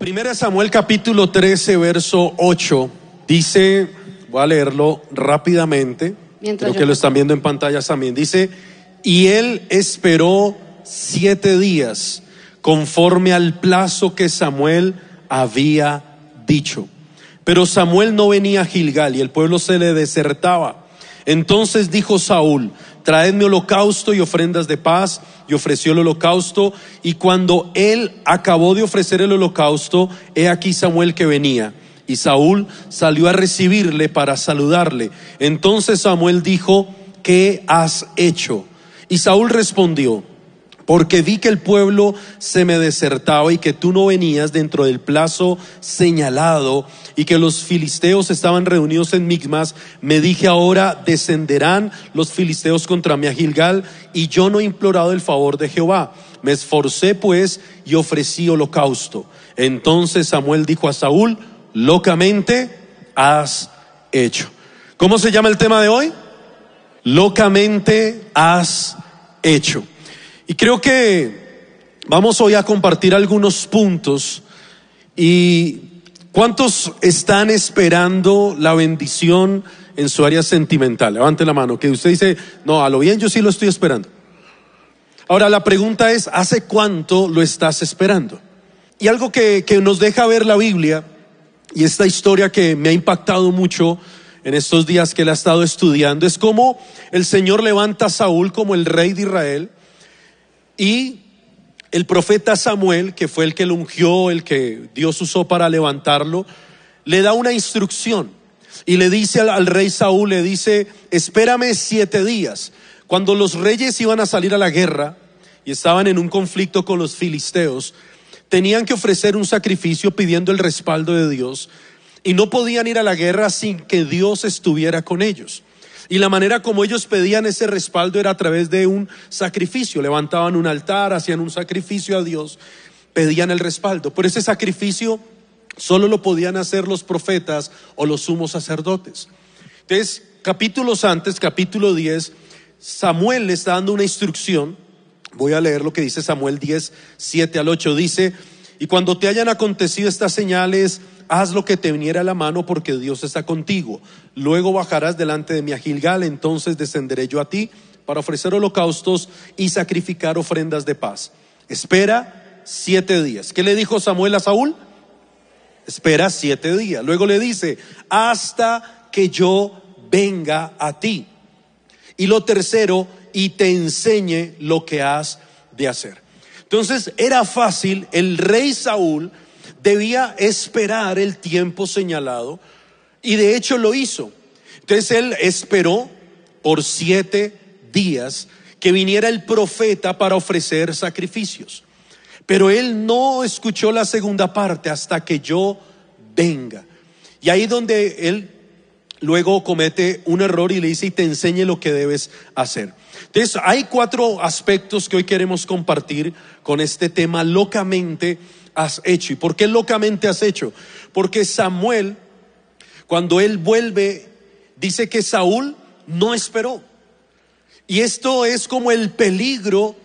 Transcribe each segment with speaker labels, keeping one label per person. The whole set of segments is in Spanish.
Speaker 1: Primera Samuel capítulo 13, verso 8, dice, voy a leerlo rápidamente,
Speaker 2: Mientras
Speaker 1: creo que lo están viendo en pantallas también, dice, y él esperó siete días conforme al plazo que Samuel había dicho. Pero Samuel no venía a Gilgal y el pueblo se le desertaba. Entonces dijo Saúl, traedme holocausto y ofrendas de paz, y ofreció el holocausto, y cuando él acabó de ofrecer el holocausto, he aquí Samuel que venía. Y Saúl salió a recibirle para saludarle. Entonces Samuel dijo, ¿qué has hecho? Y Saúl respondió, porque vi que el pueblo se me desertaba y que tú no venías dentro del plazo señalado y que los filisteos estaban reunidos en Migmas, me dije ahora descenderán los filisteos contra mí a Gilgal y yo no he implorado el favor de Jehová. Me esforcé pues y ofrecí holocausto. Entonces Samuel dijo a Saúl, locamente has hecho. ¿Cómo se llama el tema de hoy? Locamente has hecho. Y creo que vamos hoy a compartir algunos puntos y ¿cuántos están esperando la bendición en su área sentimental? Levante la mano, que usted dice, no, a lo bien yo sí lo estoy esperando. Ahora la pregunta es, ¿hace cuánto lo estás esperando? Y algo que, que nos deja ver la Biblia y esta historia que me ha impactado mucho en estos días que la he estado estudiando es cómo el Señor levanta a Saúl como el rey de Israel y el profeta Samuel, que fue el que lo ungió, el que Dios usó para levantarlo, le da una instrucción y le dice al, al rey Saúl, le dice, espérame siete días. Cuando los reyes iban a salir a la guerra y estaban en un conflicto con los filisteos, tenían que ofrecer un sacrificio pidiendo el respaldo de Dios y no podían ir a la guerra sin que Dios estuviera con ellos. Y la manera como ellos pedían ese respaldo era a través de un sacrificio. Levantaban un altar, hacían un sacrificio a Dios, pedían el respaldo. Pero ese sacrificio solo lo podían hacer los profetas o los sumos sacerdotes. Entonces, capítulos antes, capítulo 10, Samuel le está dando una instrucción. Voy a leer lo que dice Samuel 10, 7 al 8. Dice, y cuando te hayan acontecido estas señales, haz lo que te viniera a la mano porque Dios está contigo. Luego bajarás delante de mi a Gilgal, entonces descenderé yo a ti para ofrecer holocaustos y sacrificar ofrendas de paz. Espera siete días. ¿Qué le dijo Samuel a Saúl? Espera siete días. Luego le dice, hasta que yo venga a ti. Y lo tercero, y te enseñe lo que has de hacer. Entonces era fácil, el rey Saúl debía esperar el tiempo señalado y de hecho lo hizo. Entonces él esperó por siete días que viniera el profeta para ofrecer sacrificios. Pero él no escuchó la segunda parte hasta que yo venga. Y ahí donde él luego comete un error y le dice y te enseñe lo que debes hacer. Entonces, hay cuatro aspectos que hoy queremos compartir con este tema, locamente has hecho. ¿Y por qué locamente has hecho? Porque Samuel, cuando él vuelve, dice que Saúl no esperó. Y esto es como el peligro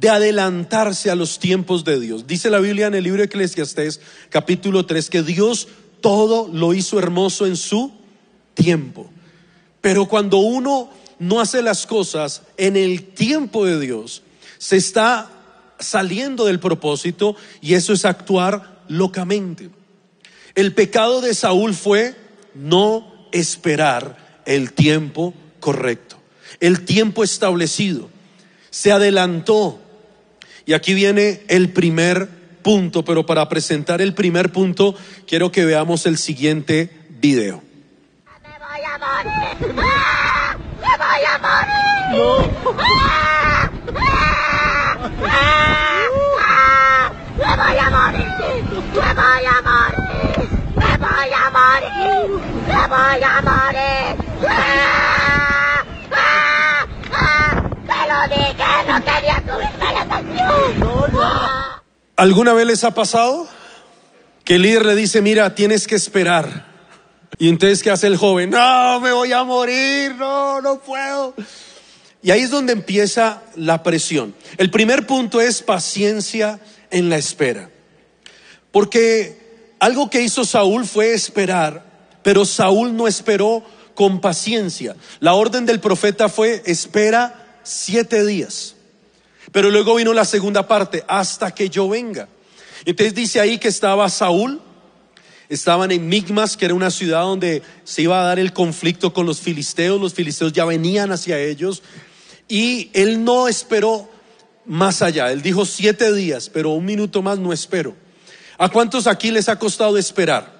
Speaker 1: de adelantarse a los tiempos de Dios. Dice la Biblia en el libro de Eclesiastés, capítulo 3, que Dios todo lo hizo hermoso en su tiempo. Pero cuando uno no hace las cosas en el tiempo de Dios, se está saliendo del propósito y eso es actuar locamente. El pecado de Saúl fue no esperar el tiempo correcto, el tiempo establecido. Se adelantó. Y aquí viene el primer punto, pero para presentar el primer punto quiero que veamos el siguiente video.
Speaker 3: ¡Me voy a morir! ¡Ah! ¡Me voy a morir! ¡Ah! ¡Ah! ¡Ah! ¡Me voy a morir! ¡Me voy a morir! ¡Me voy a morir! ¡Me voy a morir! ¡Ah! ¡Te lo dije! ¡No quería subirme la! ¡Ah!
Speaker 1: ¿Alguna vez les ha pasado que el líder le dice, mira, tienes que esperar? Y entonces, ¿qué hace el joven? No, me voy a morir, no, no puedo. Y ahí es donde empieza la presión. El primer punto es paciencia en la espera. Porque algo que hizo Saúl fue esperar, pero Saúl no esperó con paciencia. La orden del profeta fue espera siete días. Pero luego vino la segunda parte, hasta que yo venga. Entonces dice ahí que estaba Saúl, estaban en Migmas, que era una ciudad donde se iba a dar el conflicto con los filisteos, los filisteos ya venían hacia ellos, y él no esperó más allá, él dijo siete días, pero un minuto más no espero. ¿A cuántos aquí les ha costado esperar?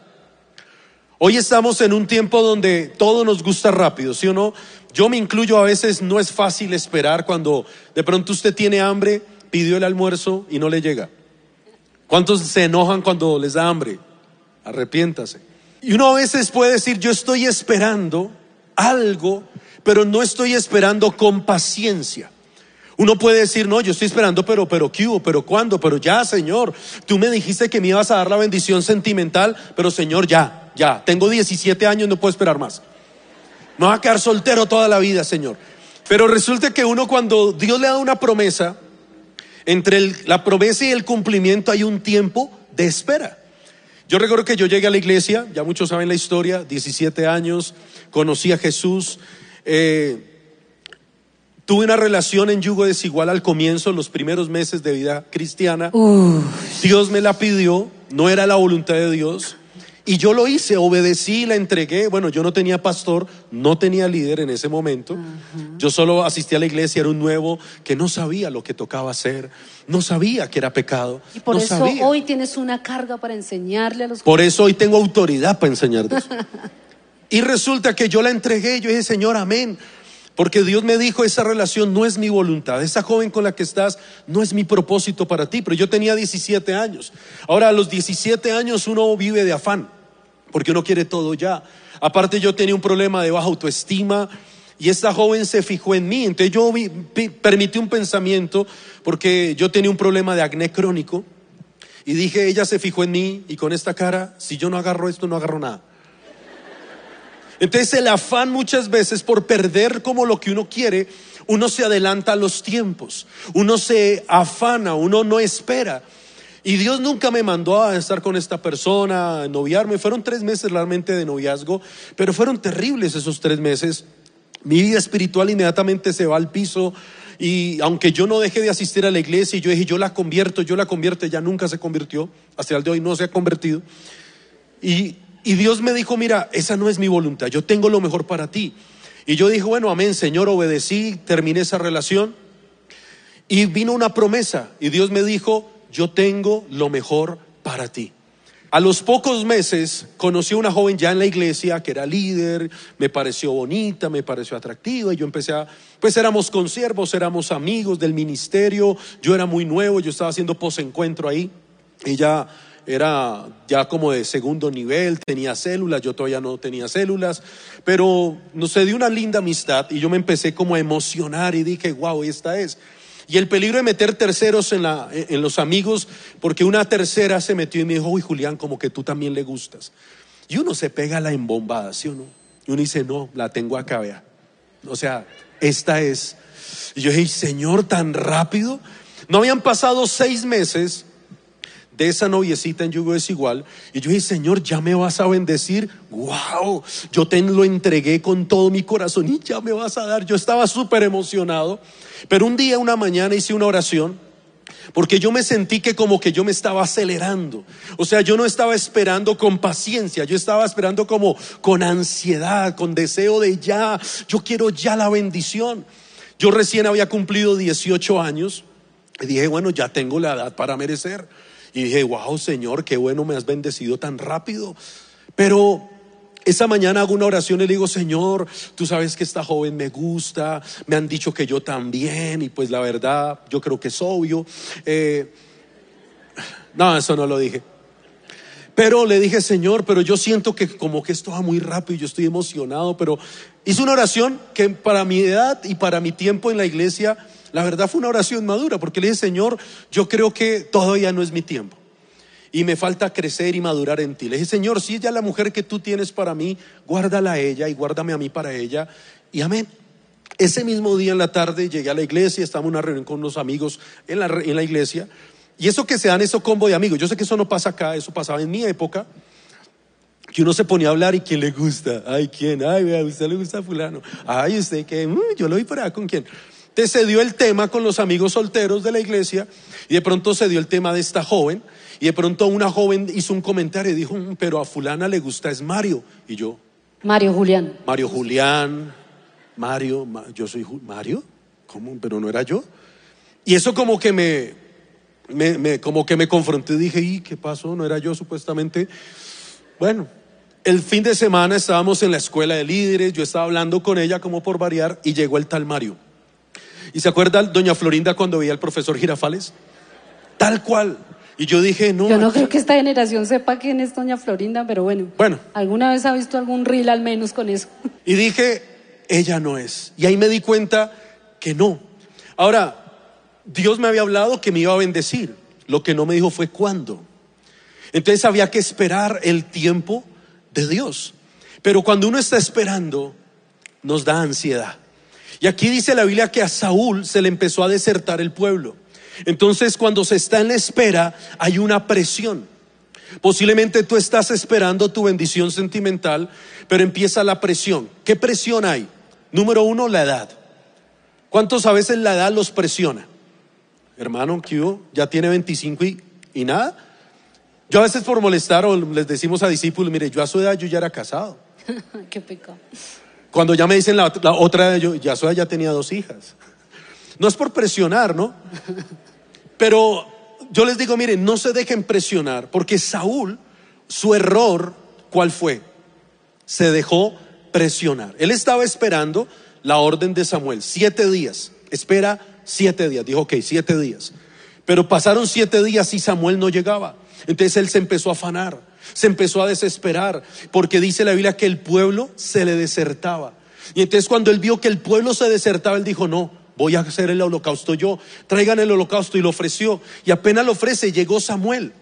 Speaker 1: Hoy estamos en un tiempo donde todo nos gusta rápido, ¿sí o no? Yo me incluyo a veces, no es fácil esperar cuando de pronto usted tiene hambre, pidió el almuerzo y no le llega. ¿Cuántos se enojan cuando les da hambre? Arrepiéntase. Y uno a veces puede decir, yo estoy esperando algo, pero no estoy esperando con paciencia. Uno puede decir, no, yo estoy esperando, pero, pero, ¿qué hubo? ¿Pero cuándo? Pero ya, Señor, tú me dijiste que me ibas a dar la bendición sentimental, pero Señor, ya, ya, tengo 17 años, no puedo esperar más. Me voy a quedar soltero toda la vida, Señor. Pero resulta que uno cuando Dios le da una promesa, entre la promesa y el cumplimiento hay un tiempo de espera. Yo recuerdo que yo llegué a la iglesia, ya muchos saben la historia, 17 años, conocí a Jesús. Eh, Tuve una relación en yugo desigual al comienzo, los primeros meses de vida cristiana. Dios me la pidió, no era la voluntad de Dios. Y yo lo hice, obedecí, la entregué. Bueno, yo no tenía pastor, no tenía líder en ese momento. Yo solo asistí a la iglesia, era un nuevo que no sabía lo que tocaba hacer, no sabía que era pecado.
Speaker 2: Y por
Speaker 1: no
Speaker 2: eso
Speaker 1: sabía.
Speaker 2: hoy tienes una carga para enseñarle a los
Speaker 1: Por eso hoy tengo autoridad para enseñar de eso. y resulta que yo la entregué, yo dije, Señor, amén. Porque Dios me dijo, esa relación no es mi voluntad, esa joven con la que estás no es mi propósito para ti, pero yo tenía 17 años. Ahora a los 17 años uno vive de afán, porque uno quiere todo ya. Aparte yo tenía un problema de baja autoestima y esta joven se fijó en mí, entonces yo permití un pensamiento, porque yo tenía un problema de acné crónico, y dije, ella se fijó en mí y con esta cara, si yo no agarro esto, no agarro nada. Entonces el afán muchas veces por perder como lo que uno quiere, uno se adelanta a los tiempos, uno se afana, uno no espera. Y Dios nunca me mandó a estar con esta persona, a noviarme. Fueron tres meses realmente de noviazgo, pero fueron terribles esos tres meses. Mi vida espiritual inmediatamente se va al piso. Y aunque yo no dejé de asistir a la iglesia y yo dije, yo la convierto, yo la convierto, ella nunca se convirtió. Hasta el de hoy no se ha convertido. Y, y Dios me dijo, mira, esa no es mi voluntad, yo tengo lo mejor para ti. Y yo dije, bueno, amén, Señor, obedecí, terminé esa relación. Y vino una promesa y Dios me dijo, yo tengo lo mejor para ti. A los pocos meses conocí a una joven ya en la iglesia que era líder, me pareció bonita, me pareció atractiva y yo empecé a, pues éramos consiervos, éramos amigos del ministerio, yo era muy nuevo, yo estaba haciendo posencuentro ahí, ella era ya como de segundo nivel, tenía células, yo todavía no tenía células, pero nos se dio una linda amistad y yo me empecé como a emocionar y dije, wow, esta es. Y el peligro de meter terceros en, la, en los amigos, porque una tercera se metió y me dijo, uy Julián, como que tú también le gustas. Y uno se pega la embombada, ¿sí o no? Y uno dice, no, la tengo acá, vea. O sea, esta es. Y yo dije, Señor, tan rápido. No habían pasado seis meses de esa noviecita en yugo desigual. Y yo dije, Señor, ya me vas a bendecir. Wow, yo te lo entregué con todo mi corazón y ya me vas a dar. Yo estaba súper emocionado. Pero un día, una mañana, hice una oración. Porque yo me sentí que como que yo me estaba acelerando. O sea, yo no estaba esperando con paciencia, yo estaba esperando como con ansiedad, con deseo de ya, yo quiero ya la bendición. Yo recién había cumplido 18 años y dije, bueno, ya tengo la edad para merecer. Y dije, wow, Señor, qué bueno me has bendecido tan rápido. Pero esa mañana hago una oración y le digo, Señor, tú sabes que esta joven me gusta, me han dicho que yo también, y pues la verdad, yo creo que es obvio. Eh, no, eso no lo dije. Pero le dije, Señor, pero yo siento que como que esto va muy rápido, yo estoy emocionado, pero hice una oración que para mi edad y para mi tiempo en la iglesia, la verdad fue una oración madura, porque le dije, Señor, yo creo que todavía no es mi tiempo y me falta crecer y madurar en ti. Le dije, Señor, si ella es la mujer que tú tienes para mí, guárdala a ella y guárdame a mí para ella. Y amén. Ese mismo día en la tarde llegué a la iglesia, estábamos en una reunión con unos amigos en la, iglesia Y eso que se dan eso combo de amigos, yo sé que eso no pasa acá, eso pasaba en mi época, que uno se ponía a hablar y quién le gusta, ay, quién, ay, a usted le gusta fulano, ay, usted que, "Mm, yo lo vi por allá con quién. Entonces se dio el tema con los amigos solteros de la iglesia y de pronto se dio el tema de esta joven y de pronto una joven hizo un comentario y dijo, "Mm, pero a fulana le gusta es Mario. Y yo,
Speaker 2: Mario Julián.
Speaker 1: Mario Julián, Mario, Ma- yo soy Ju- Mario, ¿cómo? Pero no era yo. Y eso como que me, me- me- como que me confronté, dije, ¿y qué pasó? No era yo supuestamente. Bueno, el fin de semana estábamos en la escuela de líderes, yo estaba hablando con ella como por variar y llegó el tal Mario. ¿Y se acuerda doña Florinda cuando veía al profesor Girafales? Tal cual. Y yo dije, no.
Speaker 2: Yo no creo que esta generación sepa quién es Doña Florinda, pero bueno.
Speaker 1: Bueno.
Speaker 2: ¿Alguna vez ha visto algún reel al menos con eso?
Speaker 1: Y dije, ella no es. Y ahí me di cuenta que no. Ahora, Dios me había hablado que me iba a bendecir. Lo que no me dijo fue cuándo. Entonces había que esperar el tiempo de Dios. Pero cuando uno está esperando, nos da ansiedad. Y aquí dice la Biblia que a Saúl se le empezó a desertar el pueblo. Entonces cuando se está en la espera, hay una presión. Posiblemente tú estás esperando tu bendición sentimental, pero empieza la presión. ¿Qué presión hay? Número uno, la edad. ¿Cuántos a veces la edad los presiona? Hermano, ¿qué ya tiene 25 y, y nada. Yo a veces por molestar o les decimos a discípulos, mire, yo a su edad yo ya era casado.
Speaker 2: Qué pecado.
Speaker 1: Cuando ya me dicen la, la otra yo ya edad ya tenía dos hijas. No es por presionar, ¿no? Pero yo les digo, miren, no se dejen presionar, porque Saúl, su error, ¿cuál fue? Se dejó presionar. Él estaba esperando la orden de Samuel, siete días. Espera siete días. Dijo, ok, siete días. Pero pasaron siete días y Samuel no llegaba. Entonces él se empezó a afanar, se empezó a desesperar, porque dice la Biblia que el pueblo se le desertaba. Y entonces cuando él vio que el pueblo se desertaba, él dijo, no, voy a hacer el holocausto yo. Traigan el holocausto y lo ofreció. Y apenas lo ofrece, llegó Samuel.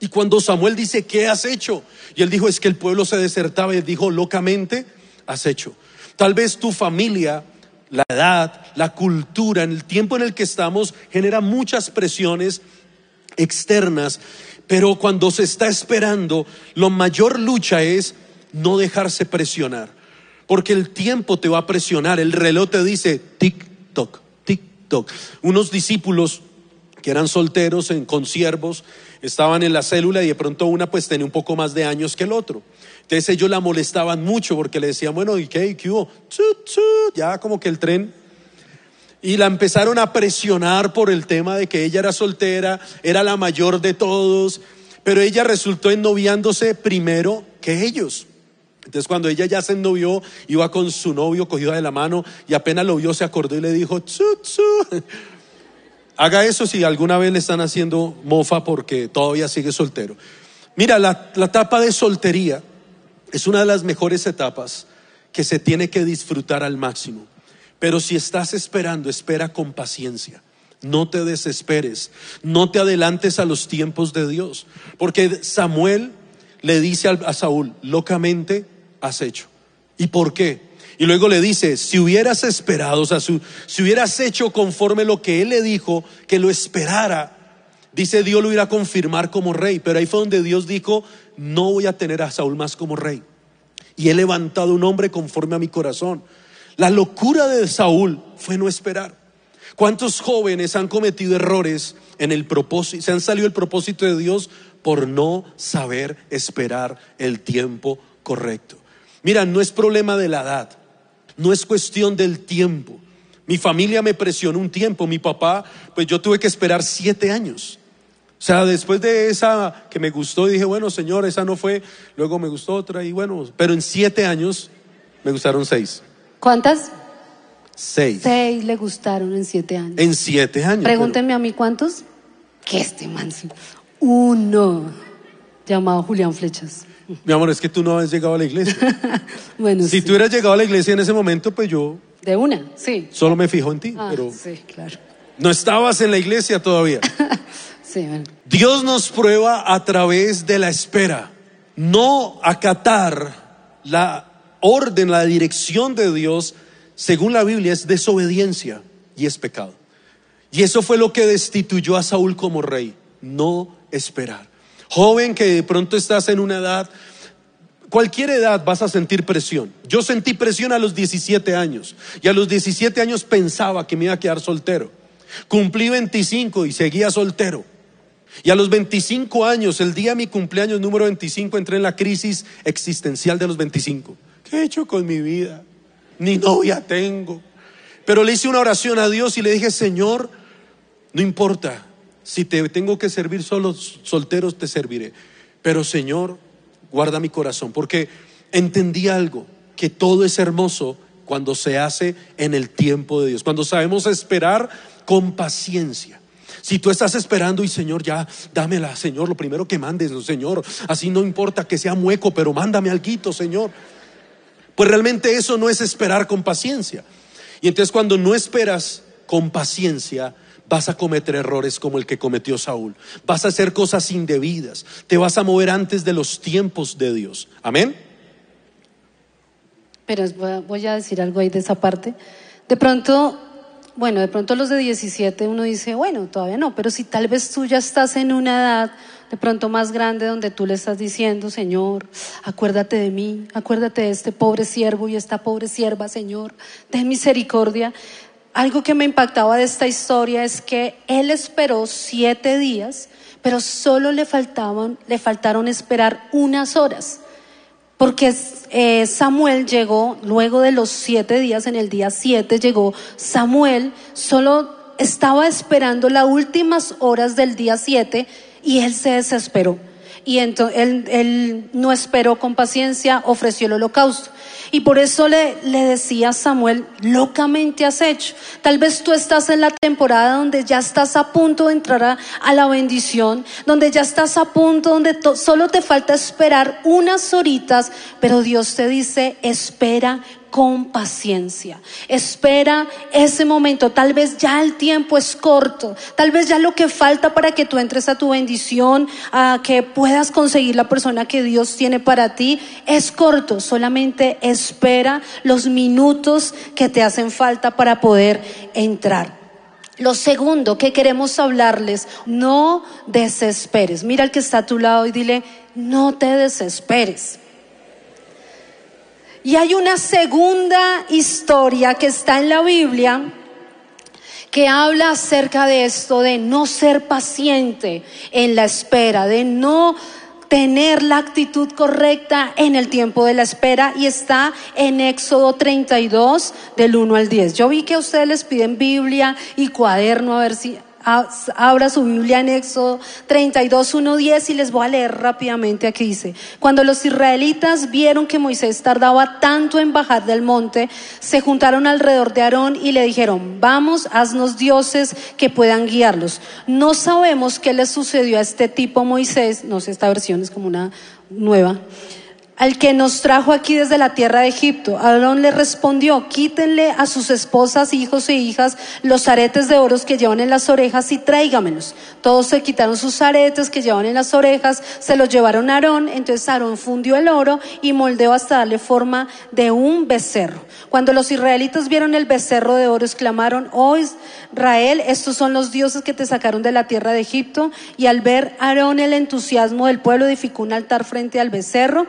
Speaker 1: Y cuando Samuel dice, ¿qué has hecho? Y él dijo, es que el pueblo se desertaba. Y él dijo, locamente, has hecho. Tal vez tu familia, la edad, la cultura, en el tiempo en el que estamos, genera muchas presiones externas. Pero cuando se está esperando, la mayor lucha es no dejarse presionar. Porque el tiempo te va a presionar. El reloj te dice, tic-toc, tic-toc. Unos discípulos que eran solteros en consiervos, estaban en la célula y de pronto una pues tenía un poco más de años que el otro. Entonces ellos la molestaban mucho porque le decían, bueno, ¿y qué? ¿Y qué hubo? Chu, chu, ya como que el tren. Y la empezaron a presionar por el tema de que ella era soltera, era la mayor de todos, pero ella resultó ennoviándose primero que ellos. Entonces cuando ella ya se ennovió, iba con su novio cogido de la mano y apenas lo vio se acordó y le dijo. Haga eso si alguna vez le están haciendo mofa porque todavía sigue soltero. Mira, la, la etapa de soltería es una de las mejores etapas que se tiene que disfrutar al máximo. Pero si estás esperando, espera con paciencia. No te desesperes, no te adelantes a los tiempos de Dios. Porque Samuel le dice a Saúl, locamente has hecho. ¿Y por qué? Y luego le dice, si hubieras esperado, o sea, si, si hubieras hecho conforme lo que él le dijo, que lo esperara, dice Dios lo irá a confirmar como rey. Pero ahí fue donde Dios dijo, no voy a tener a Saúl más como rey. Y he levantado un hombre conforme a mi corazón. La locura de Saúl fue no esperar. ¿Cuántos jóvenes han cometido errores en el propósito, se han salido el propósito de Dios por no saber esperar el tiempo correcto? Mira, no es problema de la edad, no es cuestión del tiempo. Mi familia me presionó un tiempo, mi papá, pues yo tuve que esperar siete años. O sea, después de esa que me gustó, dije, bueno, señor, esa no fue, luego me gustó otra y bueno, pero en siete años me gustaron seis.
Speaker 2: ¿Cuántas?
Speaker 1: Seis.
Speaker 2: Seis le gustaron en siete años.
Speaker 1: En siete años.
Speaker 2: Pregúntenme a mí cuántos. Que este man. Uno. Llamado Julián Flechas.
Speaker 1: mi amor, es que tú no has llegado a la iglesia.
Speaker 2: Bueno,
Speaker 1: si
Speaker 2: sí.
Speaker 1: tú hubieras llegado a la iglesia en ese momento, pues yo
Speaker 2: De una, sí.
Speaker 1: solo me fijo en ti,
Speaker 2: Ah,
Speaker 1: pero
Speaker 2: sí, claro.
Speaker 1: no estabas en la iglesia todavía.
Speaker 2: Sí, bueno.
Speaker 1: Dios nos prueba a través de la espera. No acatar la orden, la dirección de Dios, según la Biblia, es desobediencia y es pecado. Y eso fue lo que destituyó a Saúl como rey, no esperar. Joven que de pronto estás en una edad, cualquier edad vas a sentir presión. Yo sentí presión a los 17 años y a los 17 años pensaba que me iba a quedar soltero. Cumplí 25 y seguía soltero. Y a los 25 años, el día de mi cumpleaños número 25, entré en la crisis existencial de los 25. ¿Qué he hecho con mi vida? Ni novia tengo. Pero le hice una oración a Dios y le dije, Señor, no importa, si te tengo que servir solo solteros, te serviré. Pero Señor, guarda mi corazón, porque entendí algo, que todo es hermoso cuando se hace en el tiempo de Dios, cuando sabemos esperar con paciencia. Si tú estás esperando y Señor, ya dámela, Señor, lo primero que mandes, Señor, así no importa que sea mueco, pero mándame algo, Señor. Pues realmente eso no es esperar con paciencia. Y entonces cuando no esperas con paciencia, vas a cometer errores como el que cometió Saúl. Vas a hacer cosas indebidas. Te vas a mover antes de los tiempos de Dios. Amén.
Speaker 2: Pero voy a decir algo ahí de esa parte. De pronto, bueno, de pronto los de 17 uno dice, bueno, todavía no, pero si tal vez tú ya estás en una edad de pronto más grande donde tú le estás diciendo, Señor, acuérdate de mí, acuérdate de este pobre siervo y esta pobre sierva, Señor, ten misericordia. Algo que me impactaba de esta historia es que él esperó siete días, pero solo le faltaban, le faltaron esperar unas horas. Porque eh, Samuel llegó, luego de los siete días, en el día siete llegó Samuel, solo estaba esperando las últimas horas del día siete y él se desesperó. Y entonces él, no esperó con paciencia, ofreció el holocausto. Y por eso le, decía a Samuel, locamente has hecho. Tal vez tú estás en la temporada donde ya estás a punto de entrar a, a la bendición, donde ya estás a punto, donde solo te falta esperar unas horitas, pero Dios te dice, espera con paciencia. Espera ese momento. Tal vez ya el tiempo es corto. Tal vez ya lo que falta para que tú entres a tu bendición, a que puedas conseguir la persona que Dios tiene para ti, es corto. Solamente espera los minutos que te hacen falta para poder entrar. Lo segundo que queremos hablarles, no desesperes. Mira al que está a tu lado y dile, no te desesperes. Y hay una segunda historia que está en la Biblia que habla acerca de esto, de no ser paciente en la espera, de no tener la actitud correcta en el tiempo de la espera y está en Éxodo 32 del 1 al 10. Yo vi que a ustedes les piden Biblia y cuaderno a ver si Abra su Biblia en Éxodo 32, 1, 10 y les voy a leer rápidamente aquí dice, cuando los israelitas vieron que Moisés tardaba tanto en bajar del monte, se juntaron alrededor de Aarón y le dijeron, vamos, haznos dioses que puedan guiarlos. No sabemos qué le sucedió a este tipo Moisés, no sé, esta versión es como una nueva al que nos trajo aquí desde la tierra de Egipto. Aarón le respondió, quítenle a sus esposas, hijos e hijas los aretes de oro que llevan en las orejas y tráigamelos. Todos se quitaron sus aretes que llevan en las orejas, se los llevaron a Aarón, entonces Aarón fundió el oro y moldeó hasta darle forma de un becerro. Cuando los israelitas vieron el becerro de oro, exclamaron, oh Israel, estos son los dioses que te sacaron de la tierra de Egipto. Y al ver Aarón el entusiasmo del pueblo, edificó un altar frente al becerro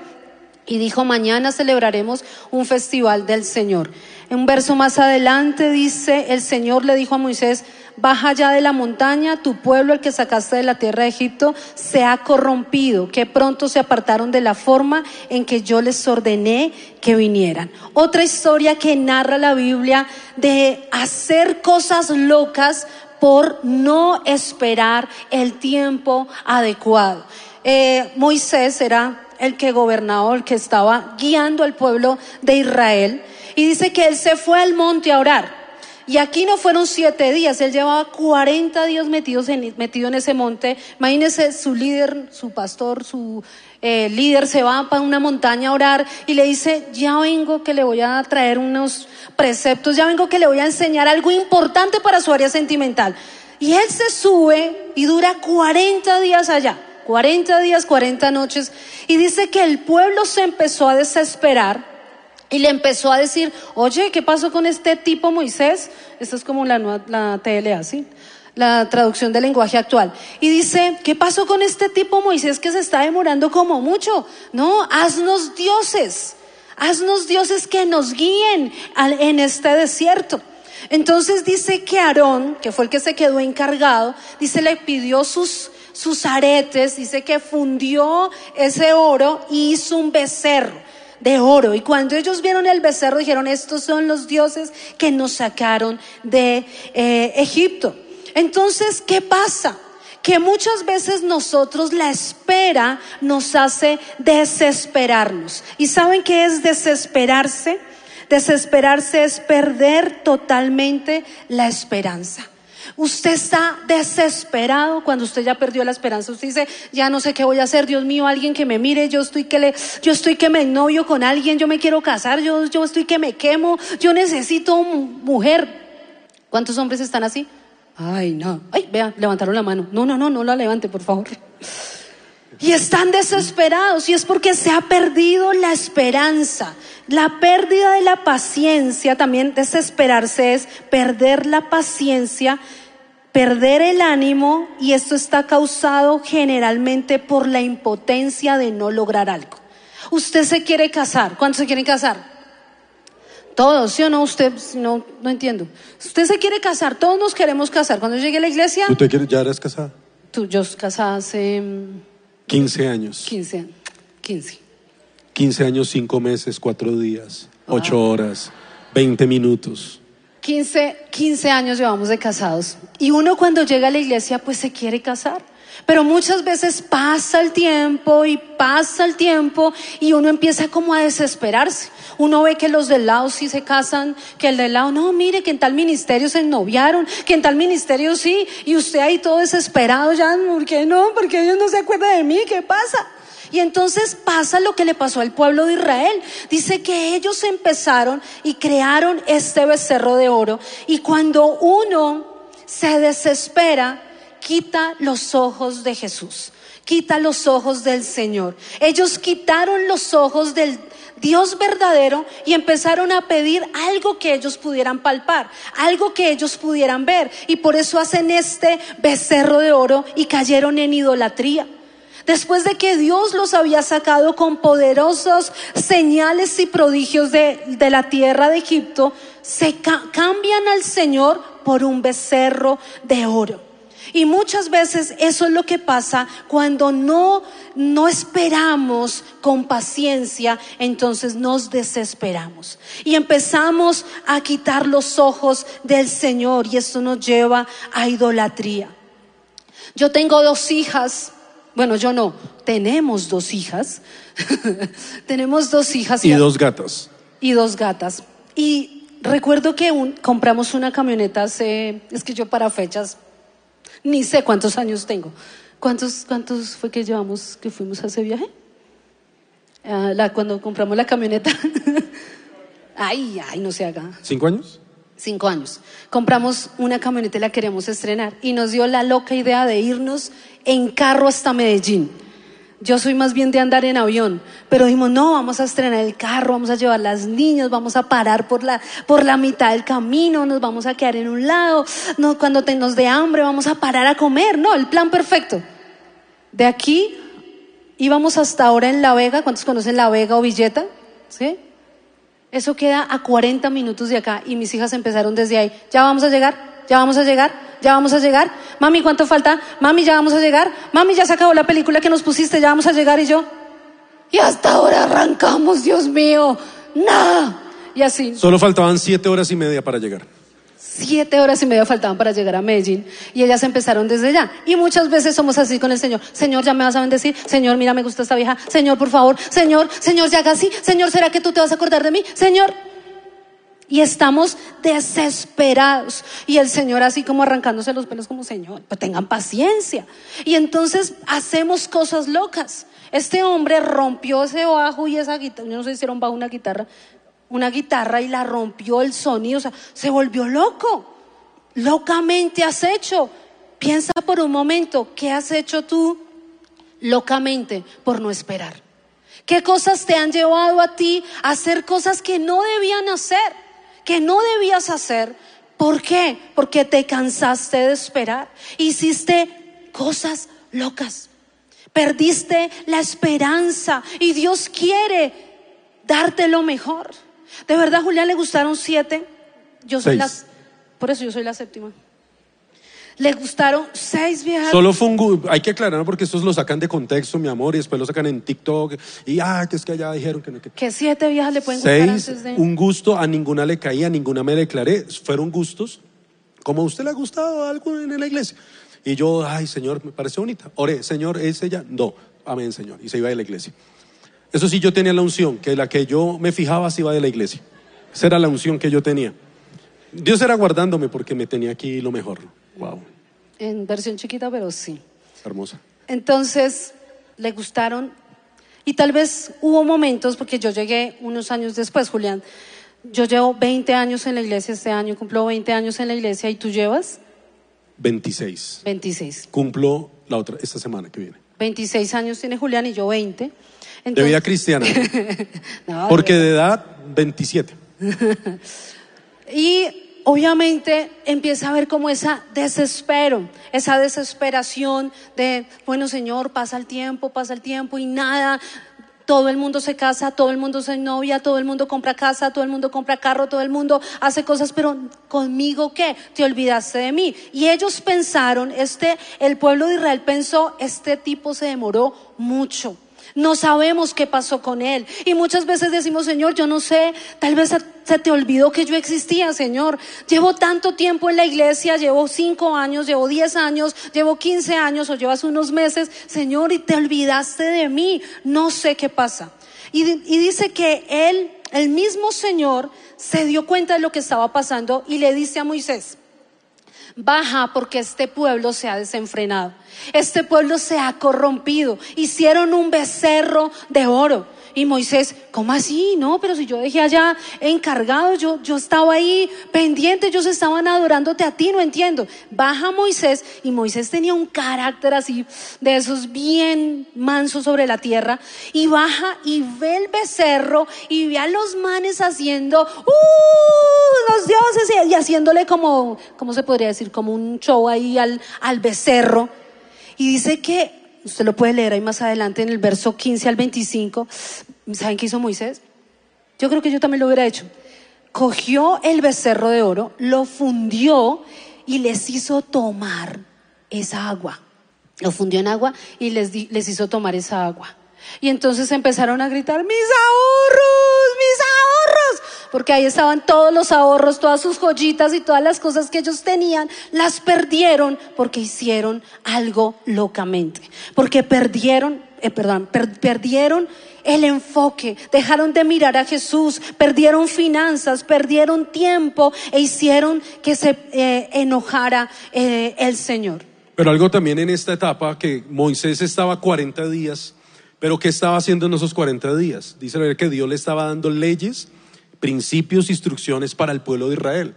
Speaker 2: y dijo, mañana celebraremos un festival del Señor. Un verso más adelante dice, el Señor le dijo a Moisés, baja ya de la montaña, tu pueblo, el que sacaste de la tierra de Egipto, se ha corrompido, que pronto se apartaron de la forma en que yo les ordené que vinieran. Otra historia que narra la Biblia de hacer cosas locas por no esperar el tiempo adecuado. Eh, Moisés era el que gobernaba, el que estaba guiando al pueblo de Israel. Y dice que él se fue al monte a orar. Y aquí no fueron siete días, él llevaba 40 días metidos en, metido en ese monte. Imagínese su líder, su pastor, su eh, líder se va para una montaña a orar y le dice, ya vengo que le voy a traer unos preceptos, ya vengo que le voy a enseñar algo importante para su área sentimental. Y él se sube y dura 40 días allá. 40 días, 40 noches, y dice que el pueblo se empezó a desesperar Y le empezó a decir, oye, ¿qué pasó con este tipo Moisés? Esto es como la, la TLA, ¿sí? La traducción del lenguaje actual. Y dice, ¿qué pasó con este tipo Moisés que se está demorando como mucho? No, haznos dioses. Haznos dioses que nos guíen en este desierto. Entonces dice que Aarón, que fue el que se quedó encargado, dice, le pidió sus, sus aretes, dice que fundió ese oro y hizo un becerro de oro. Y cuando ellos vieron el becerro, dijeron, estos son los dioses que nos sacaron de eh, Egipto. Entonces, ¿qué pasa? Que muchas veces nosotros la espera nos hace desesperarnos. ¿Y saben qué es desesperarse? Desesperarse es perder totalmente la esperanza. Usted está desesperado cuando usted ya perdió la esperanza. Usted dice, ya no sé qué voy a hacer, Dios mío, alguien que me mire, yo estoy que le, yo estoy que me novio con alguien, yo me quiero casar, yo, yo estoy que me quemo, yo necesito mu- mujer. ¿Cuántos hombres están así? Ay, no. Ay, vean, levantaron la mano. No, no, no, no la levante, por favor. Y están desesperados y es porque se ha perdido la esperanza. La pérdida de la paciencia, también desesperarse es perder la paciencia, perder el ánimo y esto está causado generalmente por la impotencia de no lograr algo. Usted se quiere casar. ¿Cuántos se quieren casar? Todos, ¿sí o no? Usted, no, no entiendo. Usted se quiere casar, todos nos queremos casar. Cuando llegue a la iglesia,
Speaker 1: ¿Tú te quieres, ya eres casada?
Speaker 2: tú, yo casada hace
Speaker 1: 15 años.
Speaker 2: 15 años. 15.
Speaker 1: 15 años, 5 meses, 4 días, 8 horas, 20 minutos.
Speaker 2: 15, 15 años llevamos de casados. Y uno cuando llega a la iglesia, pues se quiere casar. Pero muchas veces pasa el tiempo y pasa el tiempo y uno empieza como a desesperarse. Uno ve que los del lado sí se casan, que el del lado no, mire que en tal ministerio se noviaron, que en tal ministerio sí, y usted ahí todo desesperado ya, ¿por qué no? Porque ellos no se acuerdan de mí, ¿qué pasa? Y entonces pasa lo que le pasó al pueblo de Israel. Dice que ellos empezaron y crearon este becerro de oro. Y cuando uno se desespera, quita los ojos de Jesús, quita los ojos del Señor. Ellos quitaron los ojos del Dios verdadero y empezaron a pedir algo que ellos pudieran palpar, algo que ellos pudieran ver. Y por eso hacen este becerro de oro y cayeron en idolatría. Después de que Dios los había sacado con poderosos señales y prodigios de, la tierra de Egipto, se ca- cambian al Señor por un becerro de oro. Y muchas veces eso es lo que pasa cuando no, no esperamos con paciencia, entonces nos desesperamos. Y empezamos a quitar los ojos del Señor y esto nos lleva a idolatría. Yo tengo dos hijas. Bueno, yo no. Tenemos dos hijas. Tenemos dos hijas
Speaker 1: Y dos gatas.
Speaker 2: y dos gatas. Y recuerdo que un- compramos una camioneta hace, es que yo para fechas ni sé cuántos años tengo. ¿Cuántos, cuántos fue que llevamos que fuimos a ese viaje? Ah, la, cuando compramos la camioneta. ay, ay, no se haga.
Speaker 1: ¿Cinco años?
Speaker 2: Cinco años. Compramos una camioneta y la queremos estrenar. Y nos dio la loca idea de irnos en carro hasta Medellín. Yo soy más bien de andar en avión, pero dijimos, no, vamos a estrenar el carro, vamos a llevar las niñas, vamos a parar por la, por la mitad del camino, nos vamos a quedar en un lado, no, cuando te- nos dé hambre vamos a parar a comer, no, el plan perfecto. De aquí íbamos hasta ahora en La Vega, ¿cuántos conocen La Vega o Villeta? ¿Sí? Eso queda a 40 minutos de acá y mis hijas empezaron desde ahí. Ya vamos a llegar, ya vamos a llegar, ya vamos a llegar. Mami, ¿cuánto falta? Mami, ya vamos a llegar. Mami, ya se acabó la película que nos pusiste, ya vamos a llegar y yo. Y hasta ahora arrancamos, Dios mío. No. Y así,
Speaker 1: Solo faltaban siete horas y media para llegar.
Speaker 2: siete horas y media faltaban para llegar a Medellín y ellas empezaron desde ya. Y muchas veces somos así con el Señor. Señor, ya me vas a bendecir. Señor, mira, me gusta esta vieja. Señor, por favor. Señor, Señor, ya haga así. Señor, ¿será que tú te vas a acordar de mí? Señor. Y estamos desesperados. Y el Señor así como arrancándose los pelos como Señor, pues tengan paciencia. Y entonces hacemos cosas locas. Este hombre rompió ese bajo y esa guitarra, yo no sé si era un bajo una guitarra, una guitarra y la rompió el sonido, o sea, se volvió loco. Locamente has hecho. Piensa por un momento, ¿qué has hecho tú locamente por no esperar? ¿Qué cosas te han llevado a ti a hacer cosas que no debían hacer, que no debías hacer? ¿Por qué? Porque te cansaste de esperar. Hiciste cosas locas. Perdiste la esperanza y Dios quiere darte lo mejor. ¿De verdad, Julián, le gustaron siete? Yo soy
Speaker 1: Seis.
Speaker 2: las. Por eso yo soy la séptima. Le gustaron seis viejas.
Speaker 1: Solo fue un hay que aclarar porque estos lo sacan de contexto, mi amor, y después lo sacan en TikTok y ah, que es que allá dijeron que no que
Speaker 2: Que siete viejas le pueden gustar
Speaker 1: seis,
Speaker 2: antes de.
Speaker 1: un gusto, a ninguna le caía, a ninguna me declaré, fueron gustos, como a usted le ha gustado algo en la iglesia. Y yo, ay, Señor, me parece bonita. Oré, Señor, ¿es ella? No, amén, Señor. Y se iba de la iglesia. Eso sí, yo tenía la unción, que la que yo me fijaba se iba de la iglesia. Esa era la unción que yo tenía. Dios era guardándome porque me tenía aquí lo mejor. Wow,
Speaker 2: En versión chiquita, pero sí.
Speaker 1: hermosa.
Speaker 2: Entonces, le gustaron. Y tal vez hubo momentos, porque yo llegué unos años después, Julián. Yo llevo 20 años en la iglesia este año, cumplo 20 años en la iglesia y tú llevas
Speaker 1: 26.
Speaker 2: 26.
Speaker 1: Cumplo la otra, esta semana que viene.
Speaker 2: 26 años tiene Julián y yo 20.
Speaker 1: De vida cristiana.
Speaker 2: No,
Speaker 1: Porque
Speaker 2: de
Speaker 1: de edad, 27.
Speaker 2: Y obviamente empieza a ver como esa desespero, esa desesperación de, bueno Señor, pasa el tiempo, pasa el tiempo y nada. Todo el mundo se casa, todo el mundo se novia, todo el mundo compra casa, todo el mundo compra carro, todo el mundo hace cosas, pero conmigo qué? Te olvidaste de mí. Y ellos pensaron, este, el pueblo de Israel pensó, este tipo se demoró mucho. No sabemos qué pasó con él. Y muchas veces decimos, Señor, yo no sé, tal vez se- te olvidó que yo existía, Señor. Llevo tanto tiempo en la iglesia, llevo cinco años, llevo diez años, llevo quince años o llevas unos meses, Señor, y te olvidaste de mí. No sé qué pasa. Y, y dice que él, el mismo Señor, se dio cuenta de lo que estaba pasando y le dice a Moisés, Baja porque este pueblo se ha desenfrenado. Este pueblo se ha corrompido. Hicieron un becerro de oro. Y Moisés, ¿cómo así? No, pero si yo dejé allá encargado, yo, yo estaba ahí pendiente, ellos estaban adorándote a ti, no entiendo. Baja Moisés y Moisés tenía un carácter así, de esos bien mansos sobre la tierra. Y baja y ve el becerro y ve a los manes haciendo, ¡uh! Los dioses y, haciéndole como, ¿cómo se podría decir? Como un show ahí al, al becerro. Y dice que, usted lo puede leer ahí más adelante en el verso 15 al 25, ¿saben qué hizo Moisés? Yo creo que yo también lo hubiera hecho. Cogió el becerro de oro, lo fundió y les hizo tomar esa agua. Lo fundió en agua y les, les hizo tomar esa agua. Y entonces empezaron a gritar, mis ahorros, mis ahorros, porque ahí estaban todos los ahorros, todas sus joyitas y todas las cosas que ellos tenían, las perdieron porque hicieron algo locamente, porque perdieron, eh, perdón, per- perdieron el enfoque, dejaron de mirar a Jesús, perdieron finanzas, perdieron tiempo e hicieron que se eh, enojara eh, el Señor.
Speaker 1: Pero algo también en esta etapa, que Moisés estaba 40 días, pero ¿qué estaba haciendo en esos 40 días? Dice que Dios le estaba dando leyes, principios, instrucciones para el pueblo de Israel.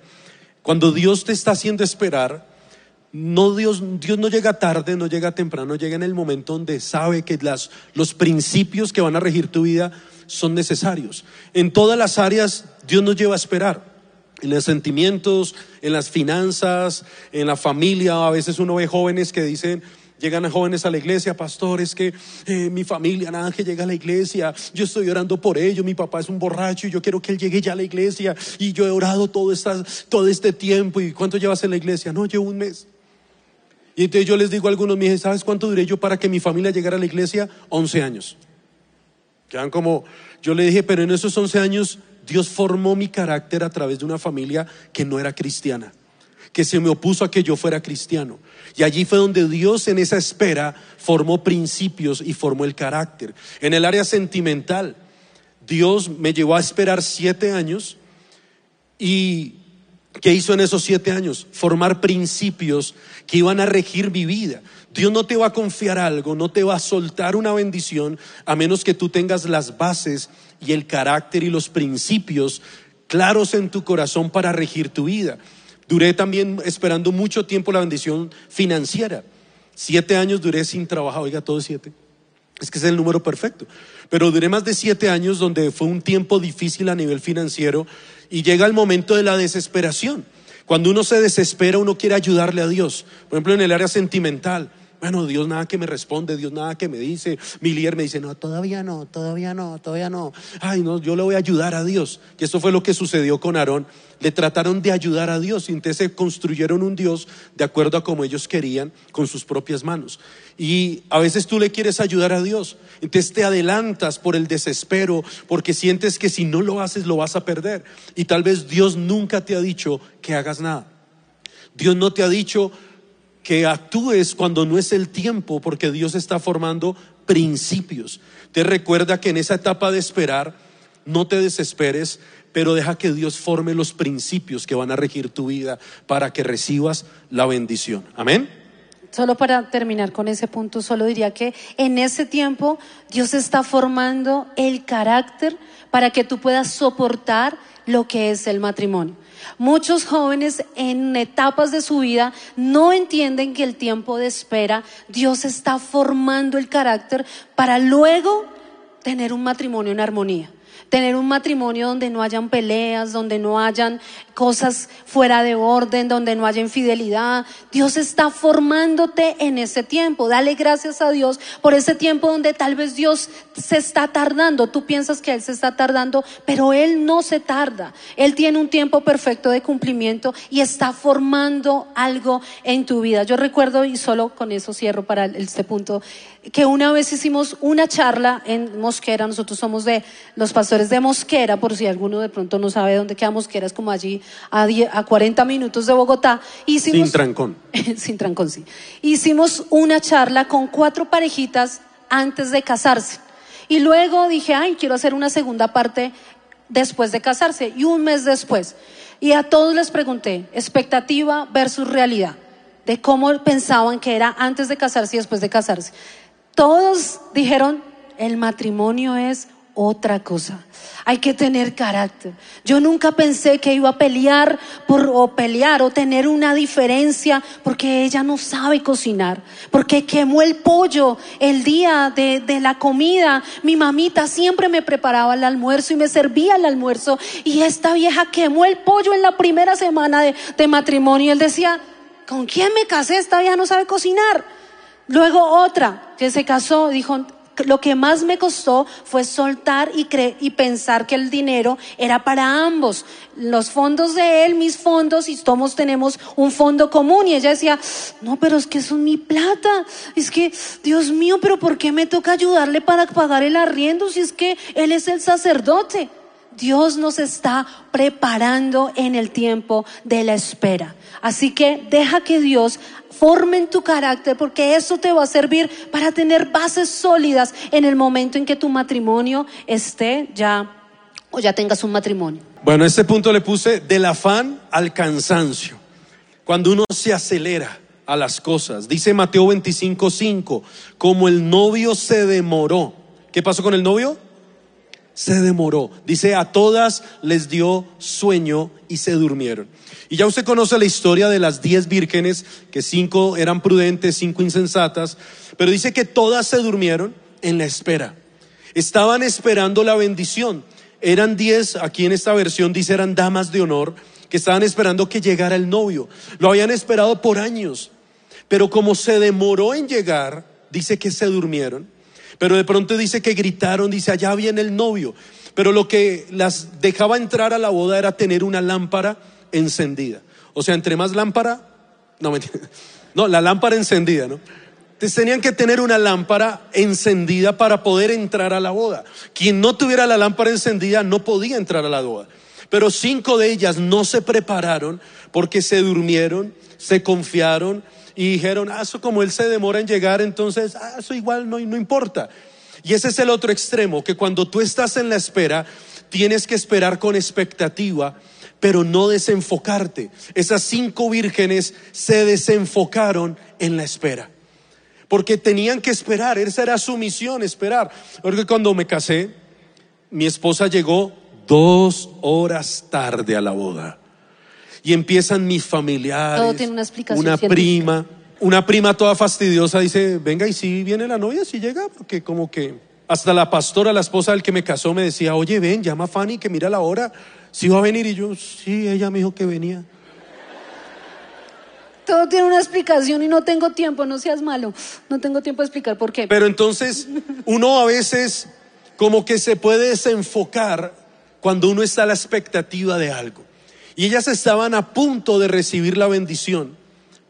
Speaker 1: Cuando Dios te está haciendo esperar, no Dios, Dios no llega tarde, no llega temprano, llega en el momento donde sabe que las, los principios que van a regir tu vida son necesarios. En todas las áreas Dios nos lleva a esperar. En los sentimientos, en las finanzas, en la familia. A veces uno ve jóvenes que dicen, llegan jóvenes a la iglesia, pastores, que eh, mi familia, nada que llega a la iglesia, yo estoy orando por ellos, mi papá es un borracho y yo quiero que él llegue ya a la iglesia y yo he orado todo, esta- todo este tiempo. ¿Y cuánto llevas en la iglesia? No, llevo un mes. Y entonces yo les digo a algunos, me dicen, ¿sabes cuánto duré yo para que mi familia llegara a la iglesia? 11 años. Quedan como, yo le dije, pero en esos 11 años Dios formó mi carácter a través de una familia que no era cristiana, que se me opuso a que yo fuera cristiano. Y allí fue donde Dios en esa espera formó principios y formó el carácter. En el área sentimental, Dios me llevó a esperar siete años y ¿qué hizo en esos siete años? Formar principios que iban a regir mi vida. Dios no te va a confiar algo, no te va a soltar una bendición a menos que tú tengas las bases y el carácter y los principios claros en tu corazón para regir tu vida. Duré también esperando mucho tiempo la bendición financiera. Siete años duré sin trabajar, oiga, todos siete. Es que es el número perfecto. Pero duré más de siete años donde fue un tiempo difícil a nivel financiero y llega el momento de la desesperación. Cuando uno se desespera, uno quiere ayudarle a Dios. Por ejemplo, en el área sentimental. Bueno, Dios nada que me responde, Dios nada que me dice. Mi líder me dice, no, todavía no, todavía no, todavía no. Ay, no, yo le voy a ayudar a Dios. Y eso fue lo que sucedió con Aarón. Le trataron de ayudar a Dios y entonces construyeron un Dios de acuerdo a como ellos querían con sus propias manos. Y a veces tú le quieres ayudar a Dios, entonces te adelantas por el desespero, porque sientes que si no lo haces lo vas a perder. Y tal vez Dios nunca te ha dicho que hagas nada. Dios no te ha dicho que actúes cuando no es el tiempo, porque Dios está formando principios. Te recuerda que en esa etapa de esperar, no te desesperes, pero deja que Dios forme los principios que van a regir tu vida para que recibas la bendición. Amén.
Speaker 2: Solo para terminar con ese punto, solo diría que en ese tiempo Dios está formando el carácter para que tú puedas soportar lo que es el matrimonio. Muchos jóvenes en etapas de su vida no entienden que el tiempo de espera Dios está formando el carácter para luego tener un matrimonio en armonía tener un matrimonio donde no hayan peleas, donde no hayan cosas fuera de orden, donde no haya infidelidad. Dios está formándote en ese tiempo. Dale gracias a Dios por ese tiempo donde tal vez Dios se está tardando. Tú piensas que Él se está tardando, pero Él no se tarda. Él tiene un tiempo perfecto de cumplimiento y está formando algo en tu vida. Yo recuerdo, y solo con eso cierro para este punto, que una vez hicimos una charla en Mosquera, nosotros somos de los pastores de Mosquera, por si alguno de pronto no sabe dónde queda Mosquera, es como allí a, 40 minutos de Bogotá.
Speaker 1: Hicimos, sin trancón.
Speaker 2: sin trancón, sí. Hicimos una charla con cuatro parejitas antes de casarse. Y luego dije, ay, quiero hacer una segunda parte después de casarse y un mes después. Y a todos les pregunté, expectativa versus realidad, de cómo pensaban que era antes de casarse y después de casarse todos dijeron, el matrimonio es otra cosa. Hay que tener carácter. Yo nunca pensé que iba a pelear por o pelear o tener una diferencia porque ella no sabe cocinar, porque quemó el pollo el día de, la comida. Mi mamita siempre me preparaba el almuerzo y me servía el almuerzo y esta vieja quemó el pollo en la primera semana de, de matrimonio. Y él decía, ¿con quién me casé? Esta vieja no sabe cocinar. Luego otra que se casó dijo, lo que más me costó fue soltar y, y pensar que el dinero era para ambos. Los fondos de él, mis fondos, y todos tenemos un fondo común. Y ella decía, no, pero es que eso es mi plata. Es que, Dios mío, pero ¿por qué me toca ayudarle para pagar el arriendo si es que él es el sacerdote? Dios nos está preparando en el tiempo de la espera. Así que deja que Dios forme en tu carácter porque eso te va a servir para tener bases sólidas en el momento en que tu matrimonio esté ya o ya tengas un matrimonio.
Speaker 1: Bueno, este punto le puse del afán al cansancio. Cuando uno se acelera a las cosas. Dice Mateo 25:5, como el novio se demoró. ¿Qué pasó con el novio? Se demoró. Dice, a todas les dio sueño y se durmieron. Y ya usted conoce la historia de las diez vírgenes, que cinco eran prudentes, cinco insensatas, pero dice que todas se durmieron en la espera. Estaban esperando la bendición. Eran diez, aquí en esta versión dice eran damas de honor, que estaban esperando que llegara el novio. Lo habían esperado por años, pero como se demoró en llegar, dice que se durmieron. Pero de pronto dice que gritaron, dice, allá viene el novio. Pero lo que las dejaba entrar a la boda era tener una lámpara encendida. O sea, entre más lámpara, no, no, la lámpara encendida, ¿no? Entonces tenían que tener una lámpara encendida para poder entrar a la boda. Quien no tuviera la lámpara encendida no podía entrar a la boda. Pero cinco de ellas no se prepararon porque se durmieron, se confiaron y dijeron, ah, eso como él se demora en llegar, entonces, ah, eso igual no, no importa. Y ese es el otro extremo, que cuando tú estás en la espera, tienes que esperar con expectativa pero no desenfocarte. Esas cinco vírgenes se desenfocaron en la espera. Porque tenían que esperar, esa era su misión, esperar. Porque cuando me casé, mi esposa llegó dos horas tarde a la boda. Y empiezan mis familiares,
Speaker 2: Todo tiene una, explicación
Speaker 1: una prima, una prima toda fastidiosa dice, venga, ¿y si viene la novia? Si llega, porque como que hasta la pastora, la esposa del que me casó, me decía, oye, ven, llama a Fanny que mira la hora, si va a venir. Y yo, sí, ella me dijo que venía.
Speaker 2: Todo tiene una explicación y no tengo tiempo, no seas malo. No tengo tiempo de explicar por qué.
Speaker 1: Pero entonces uno a veces como que se puede desenfocar cuando uno está a la expectativa de algo. Y ellas estaban a punto de recibir la bendición,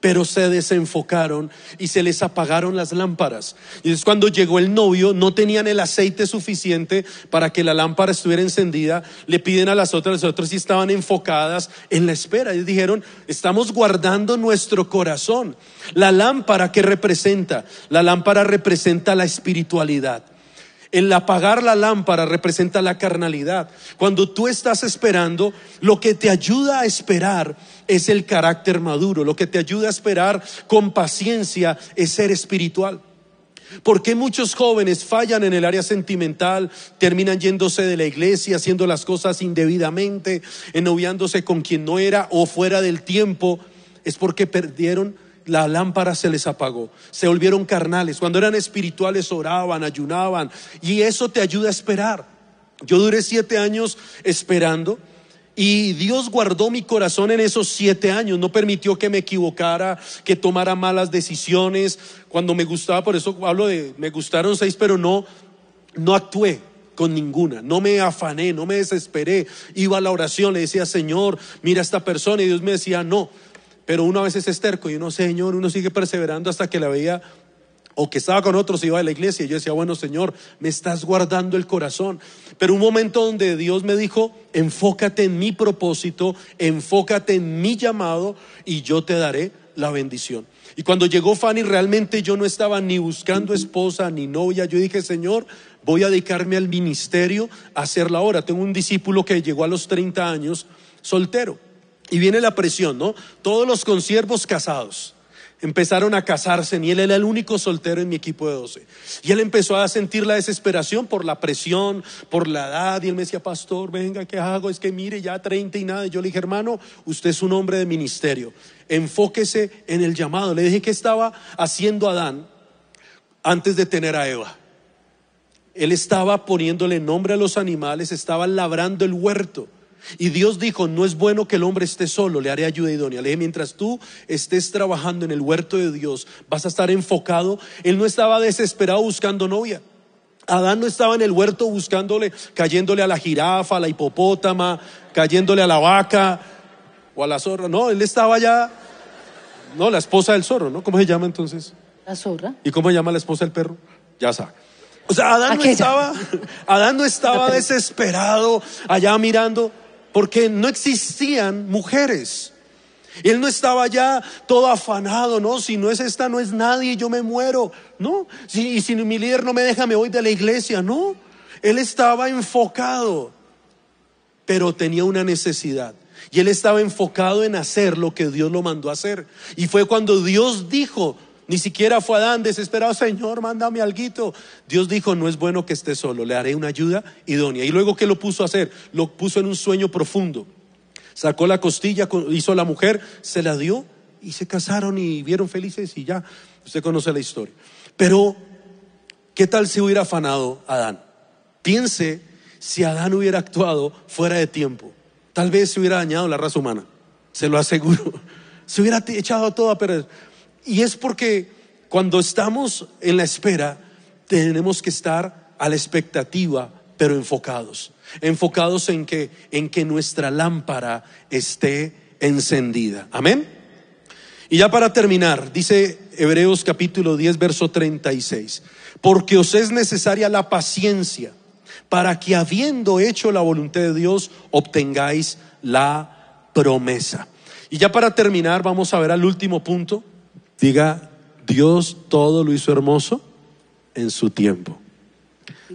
Speaker 1: pero se desenfocaron y se les apagaron las lámparas. Y es cuando llegó el novio, no tenían el aceite suficiente para que la lámpara estuviera encendida, le piden a las otras, las otras sí estaban enfocadas en la espera. Ellos dijeron, estamos guardando nuestro corazón. La lámpara que representa, la lámpara representa la espiritualidad. El apagar la lámpara representa la carnalidad. Cuando tú estás esperando, lo que te ayuda a esperar es el carácter maduro. Lo que te ayuda a esperar con paciencia es ser espiritual. ¿Por qué muchos jóvenes fallan en el área sentimental, terminan yéndose de la iglesia, haciendo las cosas indebidamente, enoviándose con quien no era o fuera del tiempo? Es porque perdieron la lámpara se les apagó, se volvieron carnales. Cuando eran espirituales oraban, ayunaban y eso te ayuda a esperar. Yo duré siete años esperando y Dios guardó mi corazón en esos siete años, no permitió que me equivocara, que tomara malas decisiones. Cuando me gustaba, por eso hablo de, me gustaron seis, pero no, no actué con ninguna, no me afané, no me desesperé. Iba a la oración, le decía, Señor, mira a esta persona y Dios me decía, no. Pero uno a veces es terco y uno, Señor, uno sigue perseverando hasta que la veía o que estaba con otros iba a la iglesia y yo decía, bueno Señor, me estás guardando el corazón. Pero un momento donde Dios me dijo, enfócate en mi propósito, enfócate en mi llamado y yo te daré la bendición. Y cuando llegó Fanny, realmente yo no estaba ni buscando esposa ni novia. Yo dije, Señor, voy a dedicarme al ministerio, a hacerla ahora. Tengo un discípulo que llegó a los 30 años soltero. Y viene la presión, ¿no? Todos los consiervos casados empezaron a casarse y él era el único soltero en mi equipo de 12. Y él empezó a sentir la desesperación por la presión, por la edad. Y él me decía, pastor, venga, ¿qué hago? Es que mire, ya 30 y nada. Yo le dije, hermano, usted es un hombre de ministerio. Enfóquese en el llamado. Le dije que estaba haciendo Adán antes de tener a Eva. Él estaba poniéndole nombre a los animales, estaba labrando el huerto. Y Dios dijo, no es bueno que el hombre esté solo, le haré ayuda idónea. Le dije, mientras tú estés trabajando en el huerto de Dios, vas a estar enfocado. Él no estaba desesperado buscando novia. Adán no estaba en el huerto buscándole, cayéndole a la jirafa, a la hipopótama, cayéndole a la vaca o a la zorra. No, él estaba ya, no, la esposa del zorro, ¿no? ¿Cómo se llama entonces?
Speaker 2: La zorra.
Speaker 1: ¿Y cómo se llama la esposa del perro? Ya sabe. O sea, Adán no estaba, Adán no estaba desesperado allá mirando porque no existían mujeres. Él no estaba ya todo afanado, no, si no es esta, no es nadie, yo me muero, no, si, y si mi líder no me deja, me voy de la iglesia, no. Él estaba enfocado, pero tenía una necesidad. Y él estaba enfocado en hacer lo que Dios lo mandó a hacer. Y fue cuando Dios dijo, ni siquiera fue Adán desesperado, Señor, mándame alguito. Dios dijo, no es bueno que esté solo, le haré una ayuda idónea. Y luego, ¿qué lo puso a hacer? Lo puso en un sueño profundo. Sacó la costilla, hizo la mujer, se la dio y se casaron y vieron felices y ya. Usted conoce la historia. Pero, ¿qué tal si hubiera afanado Adán? Piense si Adán hubiera actuado fuera de tiempo. Tal vez se hubiera dañado la raza humana, se lo aseguro. Se hubiera echado todo a perder. Y es porque cuando estamos en la espera, tenemos que estar a la expectativa, pero enfocados. Enfocados en que, en que nuestra lámpara esté encendida. Amén. Y ya para terminar, dice Hebreos capítulo 10, verso 36, porque os es necesaria la paciencia para que habiendo hecho la voluntad de Dios, obtengáis la promesa. Y ya para terminar, vamos a ver al último punto. Diga, Dios todo lo hizo hermoso en su tiempo.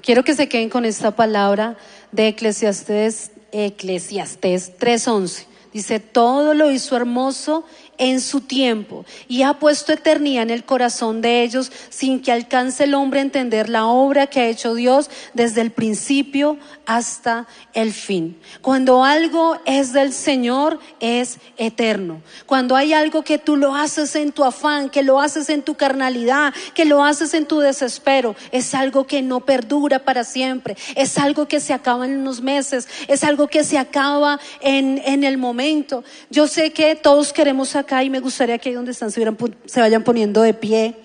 Speaker 2: Quiero que se queden con esta palabra de Eclesiastés, Eclesiastés 3:11. Dice, todo lo hizo hermoso en su tiempo y ha puesto eternidad en el corazón de ellos sin que alcance el hombre a entender la obra que ha hecho Dios desde el principio hasta el fin. Cuando algo es del Señor, es eterno. Cuando hay algo que tú lo haces en tu afán, que lo haces en tu carnalidad, que lo haces en tu desespero, es algo que no perdura para siempre, es algo que se acaba en unos meses, es algo que se acaba en, en el momento. Yo sé que todos queremos acá y me gustaría que ahí donde están se, vayan poniendo de pie,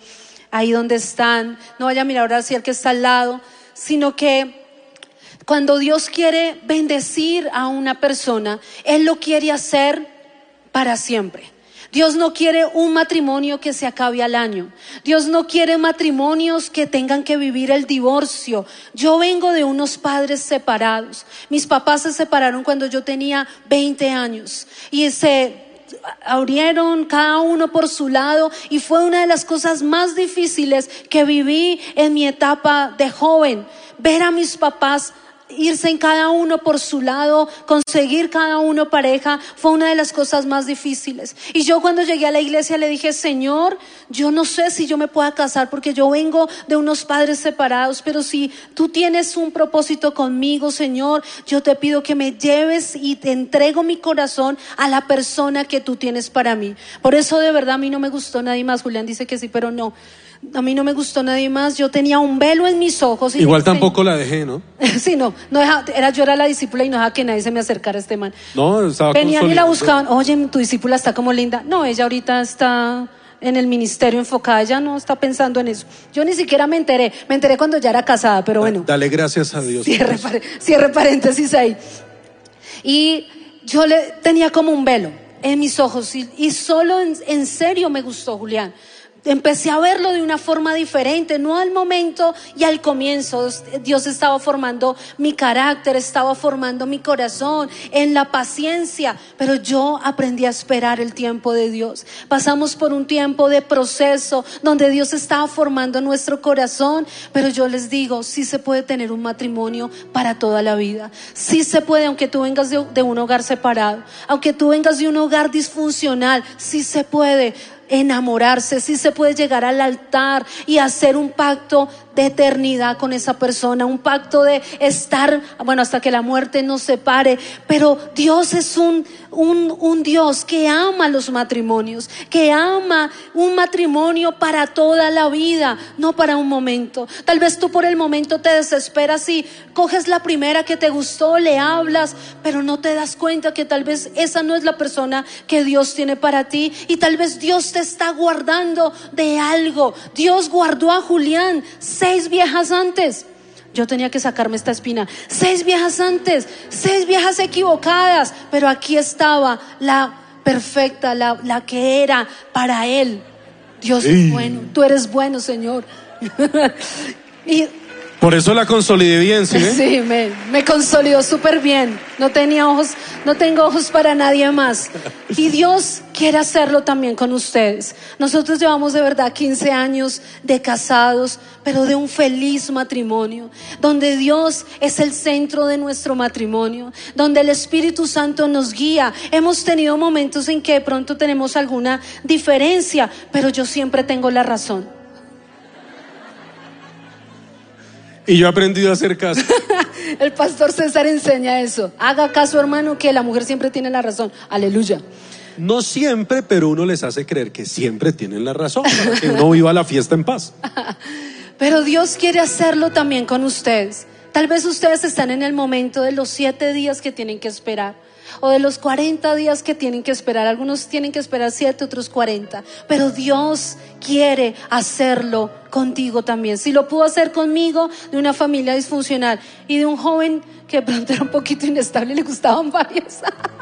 Speaker 2: ahí donde están, no vaya a mirar hacia el que está al lado, sino que cuando Dios quiere bendecir a una persona, Él lo quiere hacer para siempre. Dios no quiere un matrimonio que se acabe al año. Dios no quiere matrimonios que tengan que vivir el divorcio. Yo vengo de unos padres separados. Mis papás se separaron cuando yo tenía 20 años y se abrieron cada uno por su lado y fue una de las cosas más difíciles que viví en mi etapa de joven. Ver a mis papás irse en cada uno por su lado, conseguir cada uno pareja, fue una de las cosas más difíciles. Y yo cuando llegué a la iglesia le dije, Señor, yo no sé si yo me pueda casar porque yo vengo de unos padres separados, pero si tú tienes un propósito conmigo, Señor, yo te pido que me lleves y te entrego mi corazón a la persona que tú tienes para mí. Por eso de verdad a mí no me gustó nadie más. Julián dice que sí, pero no. A mí no me gustó nadie más. Yo tenía un velo en mis ojos. y
Speaker 1: Igual tampoco la dejé, ¿no?
Speaker 2: Sí, no, no deja- era, yo era la discípula y no dejaba que nadie se me acercara a este man.
Speaker 1: No, estaba
Speaker 2: Venían y la buscaban, oye, tu discípula está como linda. No, ella ahorita está en el ministerio enfocada, ella no está pensando en eso. Yo ni siquiera me enteré, me enteré cuando ya era casada, pero bueno,
Speaker 1: Dale gracias a Dios.
Speaker 2: cierre, cierre paréntesis ahí. Y yo le tenía como un velo en mis ojos y, y solo en, en serio me gustó Julián. Empecé a verlo de una forma diferente, no al momento y al comienzo. Dios estaba formando mi carácter, estaba formando mi corazón en la paciencia, pero yo aprendí a esperar el tiempo de Dios. Pasamos por un tiempo de proceso donde Dios estaba formando nuestro corazón, pero yo les digo, sí se puede tener un matrimonio para toda la vida. Sí se puede, aunque tú vengas de, un hogar separado, aunque tú vengas de un hogar disfuncional, sí se puede enamorarse, sí se puede llegar al altar y hacer un pacto de eternidad con esa persona, un pacto de estar, bueno, hasta que la muerte nos separe. Pero Dios es un, un, un Dios que ama los matrimonios, que ama un matrimonio para toda la vida, no para un momento. Tal vez tú por el momento te desesperas y coges la primera que te gustó, le hablas, pero no te das cuenta que tal vez esa no es la persona que Dios tiene para ti y tal vez Dios te está guardando de algo. Dios guardó a Julián seis viejas antes. Yo tenía que sacarme esta espina. Seis viejas antes, seis viejas equivocadas, pero aquí estaba la perfecta, la, la que era para él. Dios es bueno, tú eres bueno, Señor. y
Speaker 1: Por eso la consolidé bien, ¿sí?
Speaker 2: Sí, me, me consolidó súper bien. No tenía ojos, no tengo ojos para nadie más. Y Dios quiere hacerlo también con ustedes. Nosotros llevamos de verdad 15 años de casados, pero de un feliz matrimonio, donde Dios es el centro de nuestro matrimonio, donde el Espíritu Santo nos guía. Hemos tenido momentos en que de pronto tenemos alguna diferencia, pero yo siempre tengo la razón.
Speaker 1: Y yo he aprendido a hacer caso.
Speaker 2: El pastor César enseña eso. Haga caso, hermano, que la mujer siempre tiene la razón. Aleluya.
Speaker 1: No siempre, pero uno les hace creer que siempre tienen la razón, para que uno viva la fiesta en paz.
Speaker 2: Pero Dios quiere hacerlo también con ustedes. Tal vez ustedes están en el momento de los siete días que tienen que esperar. O de los 40 días que tienen que esperar. Algunos tienen que esperar siete, otros 40. Pero Dios quiere hacerlo contigo también. Si lo pudo hacer conmigo, de una familia disfuncional y de un joven que de pronto era un poquito inestable y le gustaban varias.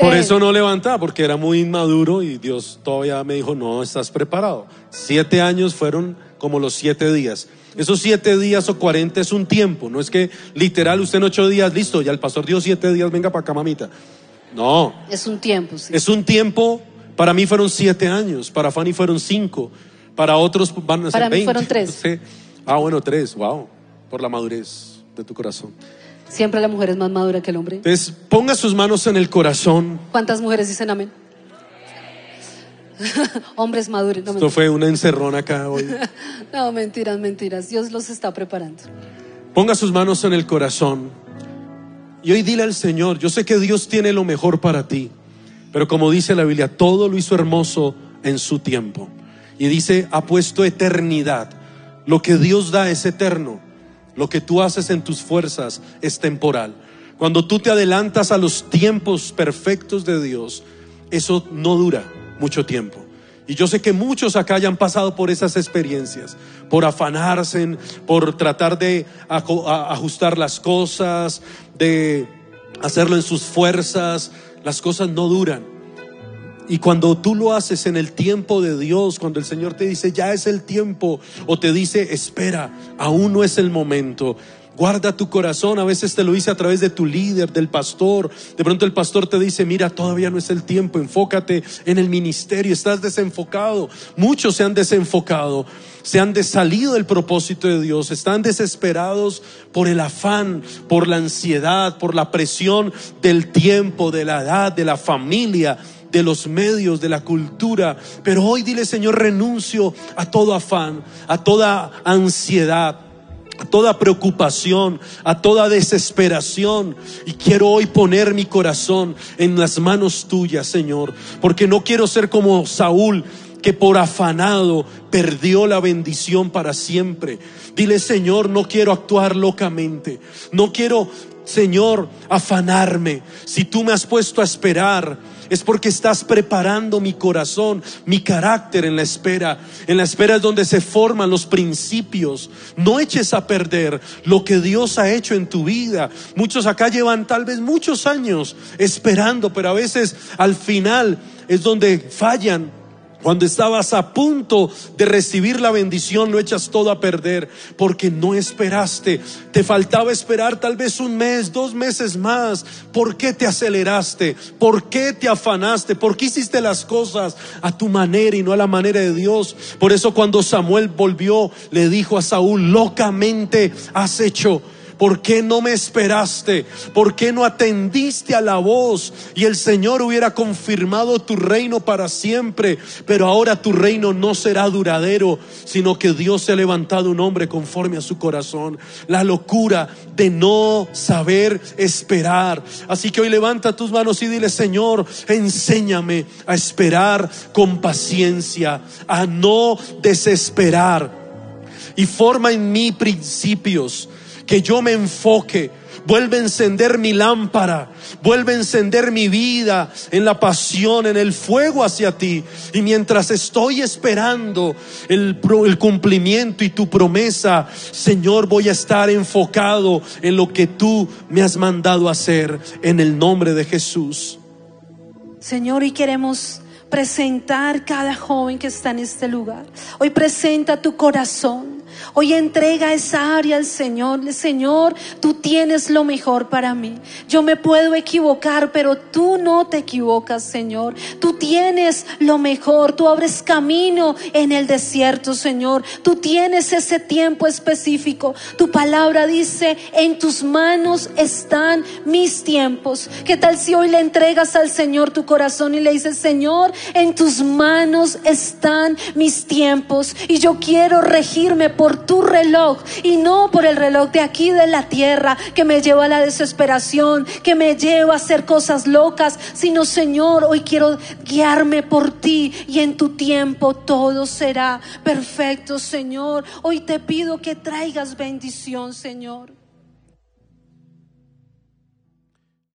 Speaker 1: Por
Speaker 2: eh,
Speaker 1: eso no levantaba, porque era muy inmaduro y Dios todavía me dijo, no, estás preparado. Siete años fueron como los siete días. Esos siete días o cuarenta es un tiempo, no es que literal usted en ocho días, listo, ya el pastor dio siete días, venga para acá, mamita. No,
Speaker 2: Es un tiempo, sí.
Speaker 1: es un tiempo, para mí fueron siete años, para Fanny fueron cinco, para otros van a ser
Speaker 2: Para mí
Speaker 1: 20.
Speaker 2: fueron tres.
Speaker 1: Sí. Ah, bueno, tres, wow, por la madurez de tu corazón.
Speaker 2: Siempre la mujer es más madura que el hombre.
Speaker 1: Entonces, ponga sus manos en el corazón.
Speaker 2: ¿Cuántas mujeres dicen amén? Hombres maduros. No,
Speaker 1: Esto fue una encerrona acá hoy.
Speaker 2: no, mentiras, mentiras. Dios los está preparando.
Speaker 1: Ponga sus manos en el corazón. Y hoy dile al Señor, yo sé que Dios tiene lo mejor para ti, pero como dice la Biblia, todo lo hizo hermoso en su tiempo. Y dice, ha puesto eternidad. Lo que Dios da es eterno. Lo que tú haces en tus fuerzas es temporal. Cuando tú te adelantas a los tiempos perfectos de Dios, eso no dura mucho tiempo. Y yo sé que muchos acá hayan pasado por esas experiencias, por afanarse, por tratar de ajustar las cosas, de hacerlo en sus fuerzas. Las cosas no duran. Y cuando tú lo haces en el tiempo de Dios, cuando el Señor te dice, ya es el tiempo, o te dice, espera, aún no es el momento. Guarda tu corazón, a veces te lo dice a través de tu líder, del pastor. De pronto el pastor te dice, mira, todavía no es el tiempo, enfócate en el ministerio, estás desenfocado. Muchos se han desenfocado, se han desalido del propósito de Dios, están desesperados por el afán, por la ansiedad, por la presión del tiempo, de la edad, de la familia de los medios, de la cultura. Pero hoy dile, Señor, renuncio a todo afán, a toda ansiedad, a toda preocupación, a toda desesperación. Y quiero hoy poner mi corazón en las manos tuyas, Señor, porque no quiero ser como Saúl que por afanado perdió la bendición para siempre. Dile, Señor, no quiero actuar locamente, no quiero, Señor, afanarme. Si tú me has puesto a esperar, es porque estás preparando mi corazón, mi carácter en la espera. En la espera es donde se forman los principios. No eches a perder lo que Dios ha hecho en tu vida. Muchos acá llevan tal vez muchos años esperando, pero a veces al final es donde fallan. Cuando estabas a punto de recibir la bendición, lo echas todo a perder porque no esperaste. Te faltaba esperar tal vez un mes, dos meses más. ¿Por qué te aceleraste? ¿Por qué te afanaste? ¿Por qué hiciste las cosas a tu manera y no a la manera de Dios? Por eso cuando Samuel volvió, le dijo a Saúl, locamente has hecho. ¿Por qué no me esperaste? ¿Por qué no atendiste a la voz? Y el Señor hubiera confirmado tu reino para siempre. Pero ahora tu reino no será duradero, sino que Dios se ha levantado un hombre conforme a su corazón. La locura de no saber esperar. Así que hoy levanta tus manos y dile, Señor, enséñame a esperar con paciencia, a no desesperar y forma en mí principios, que yo me enfoque, vuelve a encender mi lámpara, vuelve a encender mi vida en la pasión, en el fuego hacia ti. Y mientras estoy esperando el, cumplimiento y tu promesa, Señor, voy a estar enfocado en lo que tú me has mandado hacer en el nombre de Jesús.
Speaker 2: Señor, y queremos presentar cada joven que está en este lugar. Hoy presenta tu corazón. Hoy entrega esa área al Señor. Señor, tú tienes lo mejor para mí. Yo me puedo equivocar, pero tú no te equivocas, Señor. Tú tienes lo mejor. Tú abres camino en el desierto, Señor. Tú tienes ese tiempo específico. Tu palabra dice, en tus manos están mis tiempos. ¿Qué tal si hoy le entregas al Señor tu corazón y le dices, Señor, en tus manos están mis tiempos y yo quiero regirme por tu reloj y no por el reloj de aquí de la tierra que me lleva a la desesperación, que me lleva a hacer cosas locas, sino Señor, hoy quiero guiarme por ti y en tu tiempo todo será perfecto, Señor. Hoy te pido que traigas bendición, Señor.